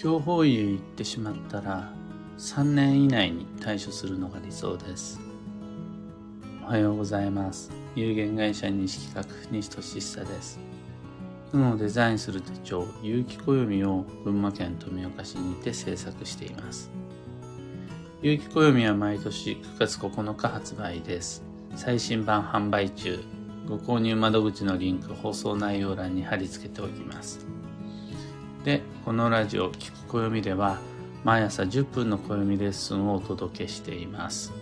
強法医へ行ってしまったら3年以内に対処するのが理想です。おはようございます。有限会社西企画西俊久です。運をデザインする手帳有機暦を群馬県富岡市にて制作しています。有機暦は毎年9月9日発売です。最新版販売中。ご購入窓口のリンク放送内容欄に貼り付けておきます。でこのラジオ「聞く暦」では毎朝10分の暦レッスンをお届けしています。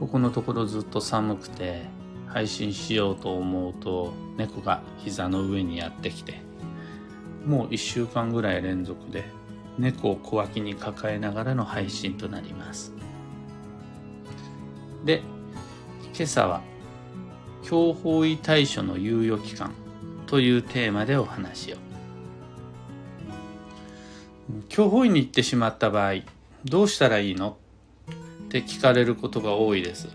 ここのところずっと寒くて配信しようと思うと猫が膝の上にやってきてもう1週間ぐらい連続で猫を小脇に抱えながらの配信となります。で今朝は強法医対処の猶予期間というテーマでお話を。強法医に行ってしまった場合どうしたらいいの？って聞かれることが多いです。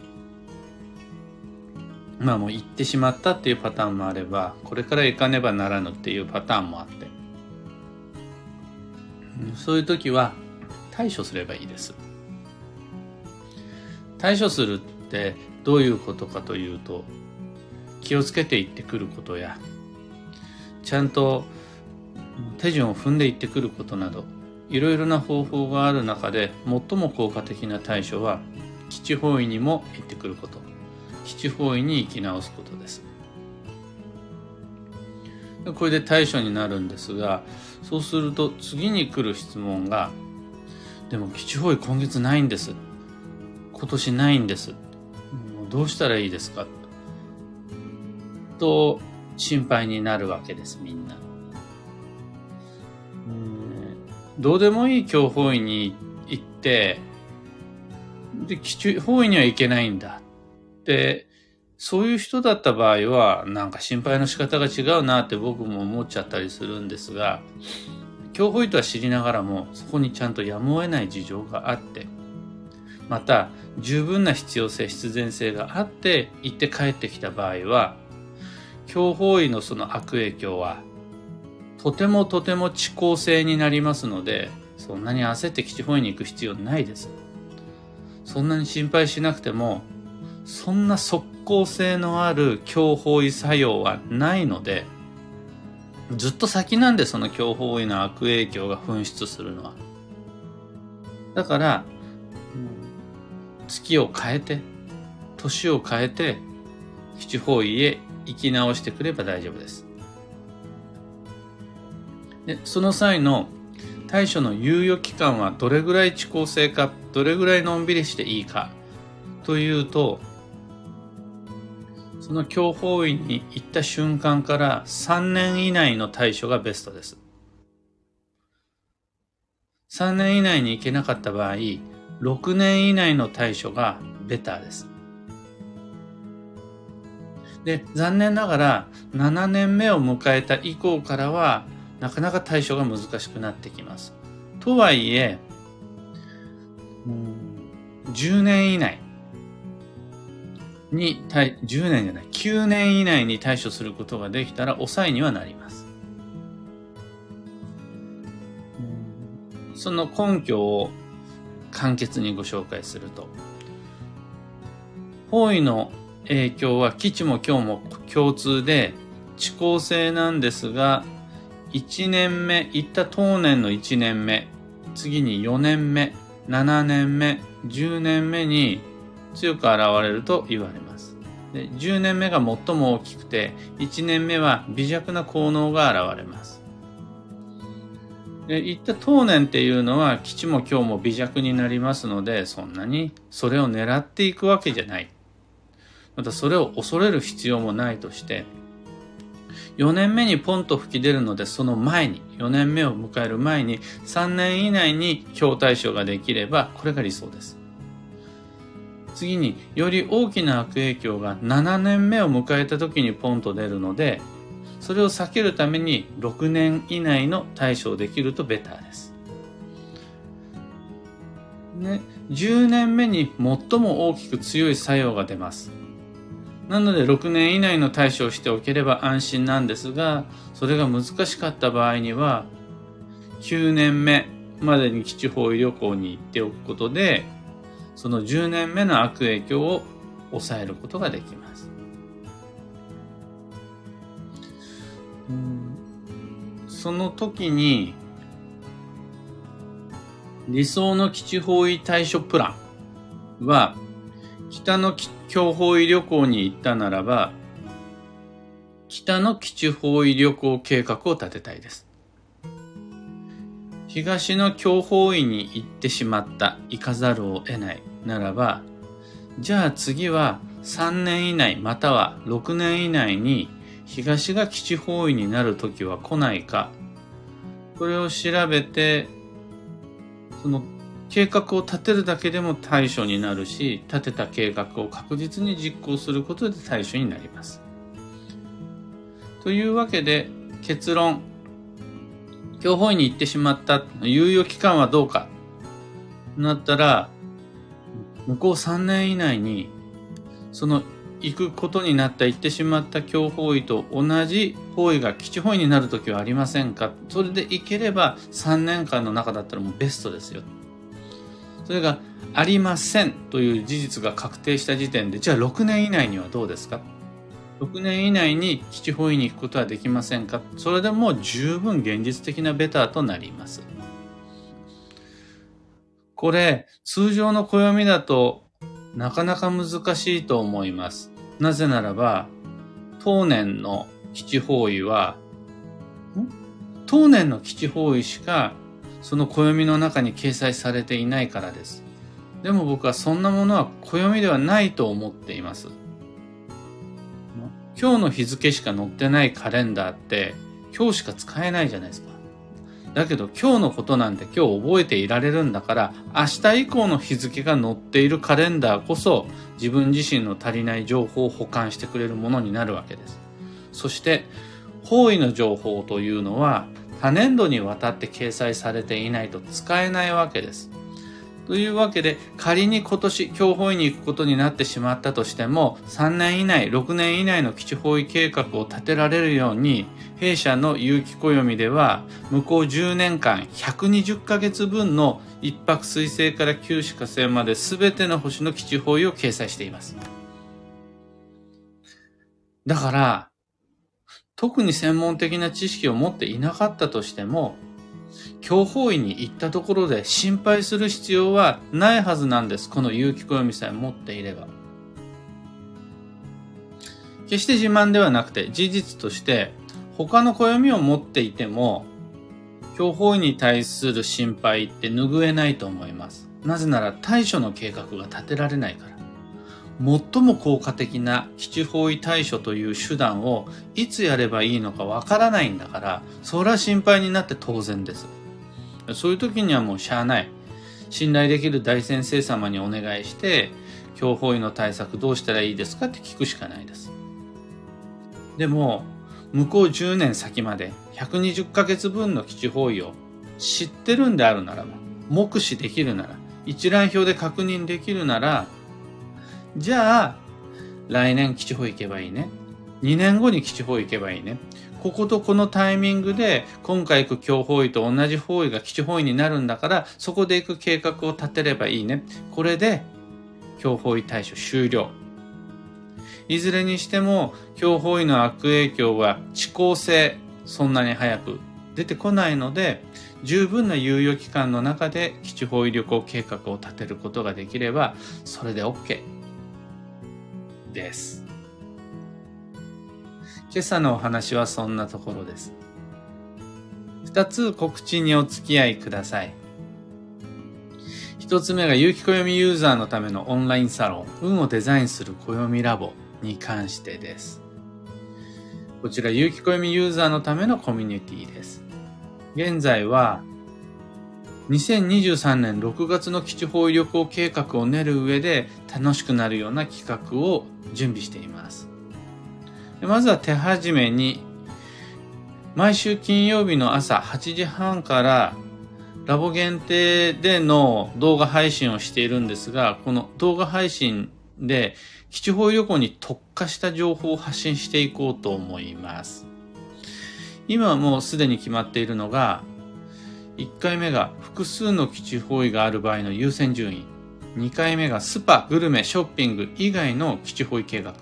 まあもう行ってしまったっていうパターンもあればこれから行かねばならぬっていうパターンもあって。そういう時は対処すればいいです。対処するってどういうことかというと気をつけていってくることやちゃんと手順を踏んでいってくることなどいろいろな方法がある中で最も効果的な対処は基地方位にも行ってくること。基地方位に生き直すことです。これで対処になるんですがそうすると次に来る質問がでも基地方位今月ないんです。今年ないんです。どうしたらいいですか？と心配になるわけですみんな。どうでもいい教法院に行ってで基地方位には行けないんだってそういう人だった場合はなんか心配の仕方が違うなって僕も思っちゃったりするんですが教法医とは知りながらもそこにちゃんとやむを得ない事情があってまた十分な必要性必然性があって行って帰ってきた場合は強法医のその悪影響はとてもとても遅効性になりますのでそんなに焦って基地方医に行く必要ないですそんなに心配しなくてもそんな即効性のある強法医作用はないのでずっと先なんでその強法医の悪影響が噴出するのはだから月を変えて年を変えて基地方位へ生き直してくれば大丈夫です。でその際の対処の猶予期間はどれぐらい遅効性かどれぐらいのんびりしていいかというとその強法医に行った瞬間から3年以内の対処がベストです。3年以内に行けなかった場合6年以内の対処がベターです。で、残念ながら7年目を迎えた以降からはなかなか対処が難しくなってきます。とはいえ、10年以内に対、10年じゃない、9年以内に対処することができたら抑えにはなります。その根拠を簡潔にご紹介すると方位の影響は基地も今日も共通で遅効性なんですが1年目行った当年の1年目次に4年目7年目10年目に強く現れると言われます。で10年目が最も大きくて1年目は微弱な効能が現れます。で言った当年っていうのは基地も今日も微弱になりますのでそんなにそれを狙っていくわけじゃない。またそれを恐れる必要もないとして4年目にポンと吹き出るのでその前に4年目を迎える前に3年以内に強対処ができればこれが理想です次により大きな悪影響が7年目を迎えた時にポンと出るのでそれを避けるために6年以内の対処できるとベターです。ね、10年目に最も大きく強い作用が出ます。なので6年以内の対処をしておければ安心なんですが、それが難しかった場合には、9年目までに基地方位旅行に行っておくことで、その10年目の悪影響を抑えることができます。その時に、理想の基地方位対処プランは、北の強方位旅行に行ったならば、北の基地方位旅行計画を立てたいです。東の強方位に行ってしまった、行かざるを得ないならば、じゃあ次は3年以内または6年以内に東が基地方位になる時は来ないか、これを調べて、その計画を立てるだけでも対処になるし、立てた計画を確実に実行することで対処になります。というわけで結論、教法院に行ってしまった猶予期間はどうかなったら、向こう3年以内に、その行くことになった行ってしまった教法医と同じ方位が基地方位になるときはありませんかそれで行ければ3年間の中だったらもうベストですよ。それがありませんという事実が確定した時点で、じゃあ6年以内にはどうですか ?6 年以内に基地方位に行くことはできませんか？それでも十分現実的なベターとなります。これ、通常の暦だとなかなか難しいと思います。なぜならば、当年の基地方位は、当年の基地方位しかその暦の中に掲載されていないからです。でも僕はそんなものは暦ではないと思っています。今日の日付しか載ってないカレンダーって今日しか使えないじゃないですか。だけど今日のことなんて今日覚えていられるんだから明日以降の日付が載っているカレンダーこそ自分自身の足りない情報を保管してくれるものになるわけです。そして方位の情報というのは多年度にわたって掲載されていないと使えないわけです。というわけで、仮に今年、教法医に行くことになってしまったとしても、3年以内、6年以内の基地方位計画を立てられるように、弊社の有機暦では、向こう10年間、120ヶ月分の一泊水星から九死火星まで全ての星の基地方位を掲載しています。だから、特に専門的な知識を持っていなかったとしても、強法医に行ったところで心配する必要はないはずなんです。この有機暦さえ持っていれば。決して自慢ではなくて事実として他の暦を持っていても強法医に対する心配って拭えないと思います。なぜなら対処の計画が立てられないから。最も効果的な基地方位対処という手段をいつやればいいのかわからないんだから、それは心配になって当然です。そういう時にはもうしゃあない。信頼できる大先生様にお願いして、強法医の対策どうしたらいいですかって聞くしかないです。でも、向こう10年先まで120ヶ月分の基地方位を知ってるんであるならば、目視できるなら、一覧表で確認できるなら、じゃあ、来年基地方行けばいいね。2年後に基地方行けばいいね。こことこのタイミングで今回行く強方位と同じ方位が基地方位になるんだからそこで行く計画を立てればいいね。これで強方位対処終了。いずれにしても強方位の悪影響は遅効性そんなに早く出てこないので十分な猶予期間の中で基地方位旅行計画を立てることができればそれで OK。です。今朝のお話はそんなところです。二つ告知にお付き合いください。一つ目が有機暦ユーザーのためのオンラインサロン、運をデザインする暦ラボに関してです。こちら有機暦ユーザーのためのコミュニティです。現在は2023年6月の基地方位旅行計画を練る上で楽しくなるような企画を準備しています。まずは手始めに毎週金曜日の朝8時半からラボ限定での動画配信をしているんですが、この動画配信で基地方位旅行に特化した情報を発信していこうと思います。今はもうすでに決まっているのが、1回目が複数の基地方位がある場合の優先順位。2回目がスパ、グルメ、ショッピング以外の基地方位計画。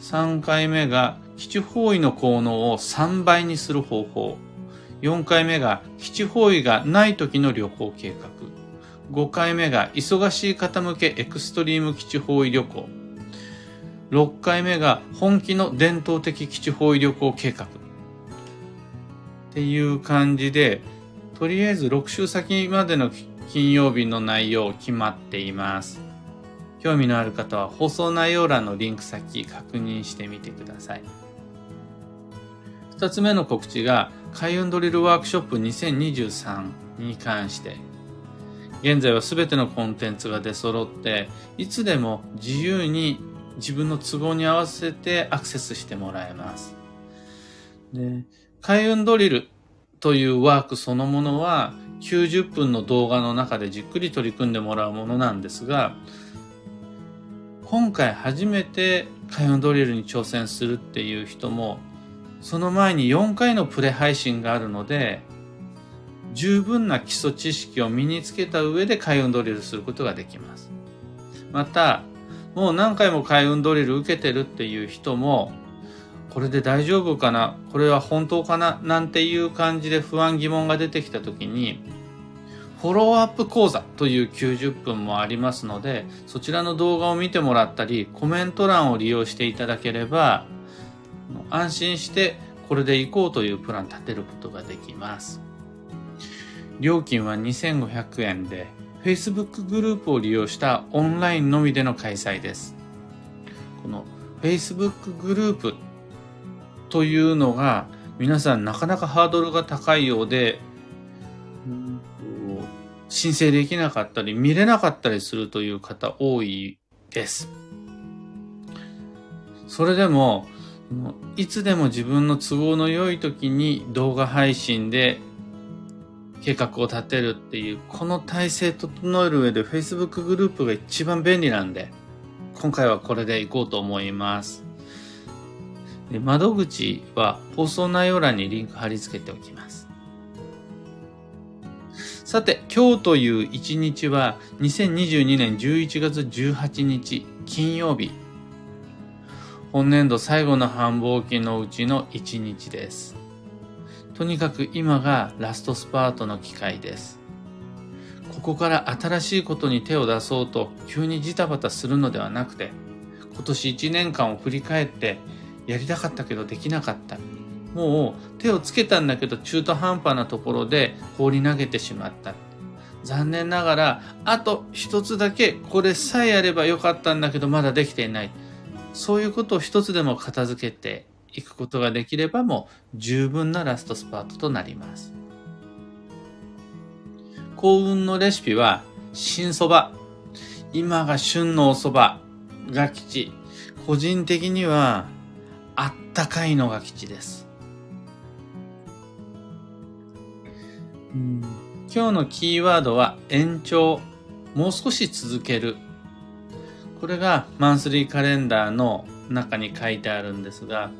3回目が基地方位の効能を3倍にする方法。4回目が基地方位がない時の旅行計画。5回目が忙しい方向けエクストリーム基地方位旅行。6回目が本気の伝統的基地方位旅行計画。っていう感じで、とりあえず6週先までの金曜日の内容決まっています。興味のある方は放送内容欄のリンク先確認してみてください。二つ目の告知が開運ドリルワークショップ2023に関して、現在は全てのコンテンツが出揃って、いつでも自由に自分の都合に合わせてアクセスしてもらえます。で、開運ドリルというワークそのものは90分の動画の中でじっくり取り組んでもらうものなんですが、今回初めて開運ドリルに挑戦するっていう人も、その前に4回のプレ配信があるので、十分な基礎知識を身につけた上で開運ドリルすることができます。また、もう何回も開運ドリル受けてるっていう人も、これで大丈夫かな？これは本当かな？なんていう感じで不安疑問が出てきた時に、フォローアップ講座という90分もありますので、そちらの動画を見てもらったり、コメント欄を利用していただければ、安心してこれで行こうというプラン立てることができます。料金は2500円で、Facebook グループを利用したオンラインのみでの開催です。この Facebook グループというのが皆さんなかなかハードルが高いようで、申請できなかったり見れなかったりするという方多いです。それでも、いつでも自分の都合の良い時に動画配信で計画を立てるっていう、この体制整える上で Facebook グループが一番便利なんで、今回はこれでいこうと思います。で窓口は放送内容欄にリンク貼り付けておきます。さて、今日という一日は2022年11月18日金曜日。本年度最後の繁忙期のうちの一日です。とにかく今がラストスパートの機会です。ここから新しいことに手を出そうと急にジタバタするのではなくて、今年1年間を振り返ってやりたかったけどできなかった。もう手をつけたんだけど中途半端なところで放り投げてしまった。残念ながら、あと一つだけこれさえやればよかったんだけどまだできていない。そういうことを一つでも片付けていくことができればもう十分なラストスパートとなります。幸運のレシピは新蕎麦。今が旬のお蕎麦が吉。個人的にはあったかいのが基地です。今日のキーワードは延長。もう少し続ける。これがマンスリーカレンダーの中に書いてあるんですが、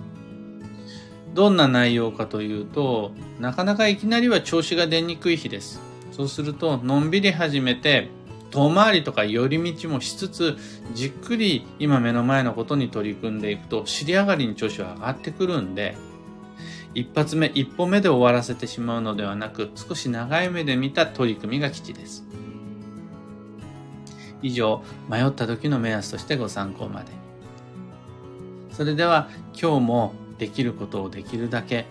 どんな内容かというと、なかなかいきなりは調子が出にくい日です。そうすると、のんびり始めて、遠回りとか寄り道もしつつ、じっくり今目の前のことに取り組んでいくと、尻上がりに調子は上がってくるんで、一発目、一歩目で終わらせてしまうのではなく、少し長い目で見た取り組みが基地です。以上、迷った時の目安としてご参考まで。それでは、今日もできることをできるだけ、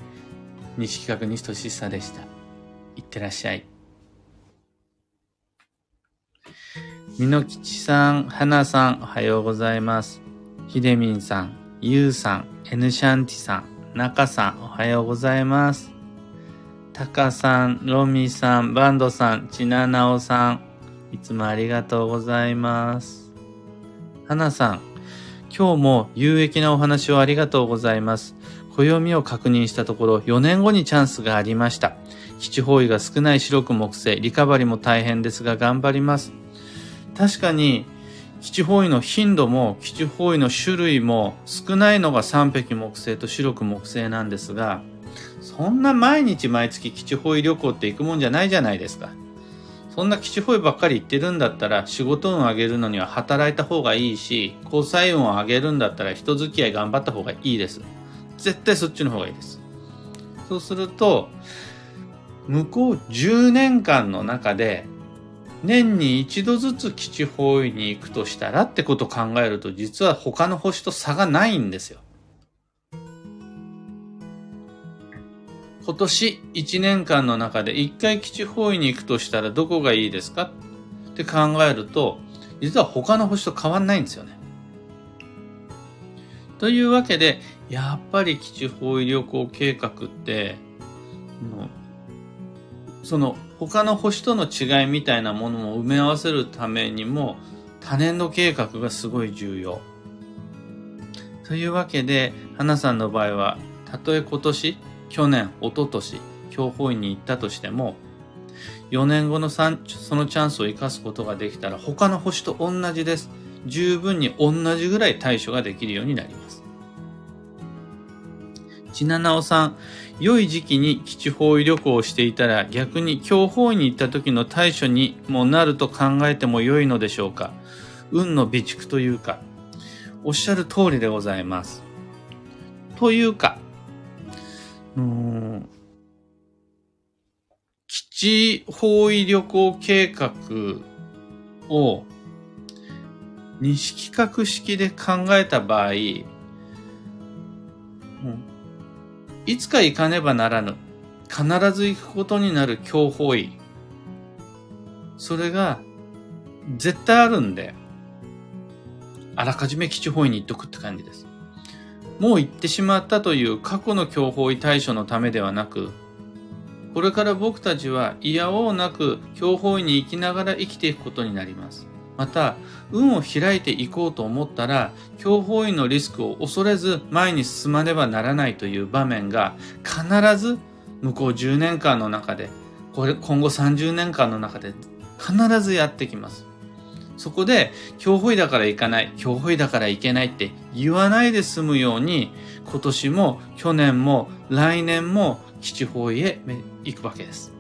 西企画西俊久でした。いってらっしゃい。みのきちさん、はなさん、おはようございます。ひでみんさん、ゆうさん、エヌシャンティさん、なかさん、おはようございます。たかさん、ロミさん、バンドさん、ちななおさん、いつもありがとうございます。はなさん、今日も有益なお話をありがとうございます。暦を確認したところ、4年後にチャンスがありました。基地方位が少ない白く木星、リカバリも大変ですが頑張ります。確かに基地方位の頻度も基地方位の種類も少ないのが三匹木星と白く木星なんですがそんな毎日毎月基地方位旅行って行くもんじゃないじゃないですか。そんな基地方位ばっかり行ってるんだったら仕事運を上げるのには働いた方がいいし、交際運を上げるんだったら人付き合い頑張った方がいいです。絶対そっちの方がいいです。そうすると、向こう10年間の中で年に一度ずつ基地方位に行くとしたらってことを考えると実は他の星と差がないんですよ。今年1年間の中で1回基地方位に行くとしたらどこがいいですかって考えると実は他の星と変わんないんですよね。というわけでやっぱり基地方位旅行計画ってその他の星との違いみたいなものも埋め合わせるためにも多年度計画がすごい重要。というわけで、花さんの場合は、たとえ今年、去年、一昨年、教法院に行ったとしても、4年後のそのチャンスを生かすことができたら他の星と同じです。十分に同じぐらい対処ができるようになります。ちななおさん、良い時期に基地方位旅行をしていたら逆に強方位に行った時の対処にもなると考えても良いのでしょうか？運の備蓄というか、おっしゃる通りでございます。というか、うん基地方位旅行計画を西企画式で考えた場合、いつか行かねばならぬ。必ず行くことになる強法医。それが絶対あるんで、あらかじめ基地方位に行っとくって感じです。もう行ってしまったという過去の強法医対処のためではなく、これから僕たちは嫌おうなく強法医に生きながら生きていくことになります。また、運を開いていこうと思ったら、強法医のリスクを恐れず前に進まねばならないという場面が必ず向こう10年間の中で、これ今後30年間の中で必ずやってきます。そこで、強法医だから行かない、強法医だから行けないって言わないで済むように、今年も去年も来年も基地方位へ行くわけです。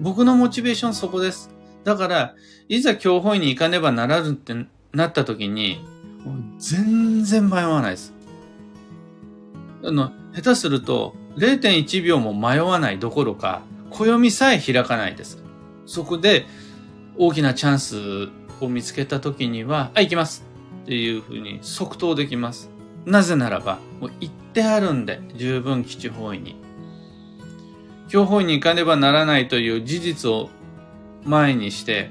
僕のモチベーションそこです。だから、いざ教本に行かねばならぬってなった時に、全然迷わないです。あの、下手すると0.1秒も迷わないどころか、暦さえ開かないです。そこで大きなチャンスを見つけた時には、あ、行きますっていうふうに即答できます。なぜならば、もう行ってあるんで、十分基地方位に。教法院に行かねばならないという事実を前にして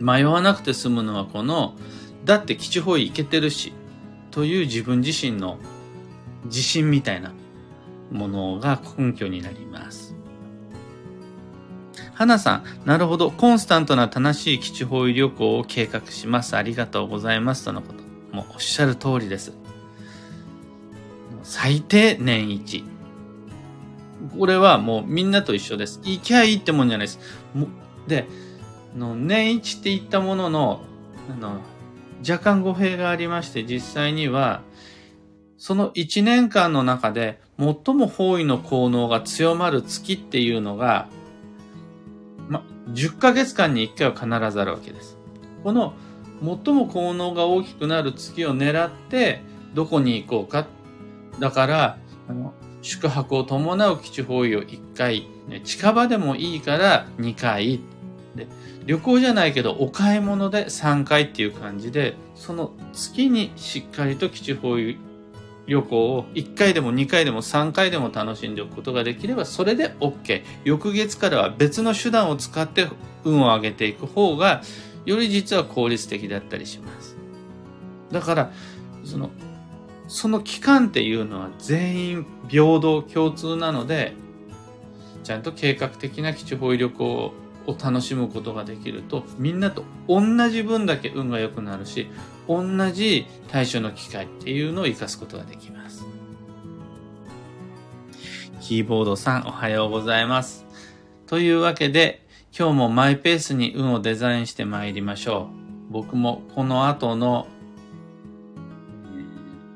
迷わなくて済むのはこのだって基地方位行けてるしという自分自身の自信みたいなものが根拠になります。花さん、なるほど。コンスタントな正しい基地方位旅行を計画します。ありがとうございます。とのこと。もうおっしゃる通りです。最低年一。これはもうみんなと一緒です。行きゃいいってもんじゃないです。で、の年一って言ったものの、あの、若干語弊がありまして、実際には、その1年間の中で最も方位の効能が強まる月っていうのが、ま、10ヶ月間に1回は必ずあるわけです。この最も効能が大きくなる月を狙ってどこに行こうか。だから、あの宿泊を伴う基地方位を1回、近場でもいいから2回で旅行じゃないけどお買い物で3回っていう感じでその月にしっかりと基地方旅行を1回でも2回でも3回でも楽しんでおくことができればそれで OK 翌月からは別の手段を使って運を上げていく方がより実は効率的だったりします。だからそのその期間っていうのは全員平等共通なのでちゃんと計画的な基地方位旅行をを楽しむことができるとみんなと同じ分だけ運が良くなるし同じ対処の機会っていうのを活かすことができます。キーボードさんおはようございます。というわけで今日もマイペースに運をデザインして参りましょう。僕もこの後の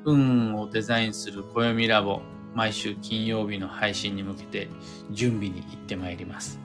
運をデザインする暦ラボ毎週金曜日の配信に向けて準備に行ってまいります。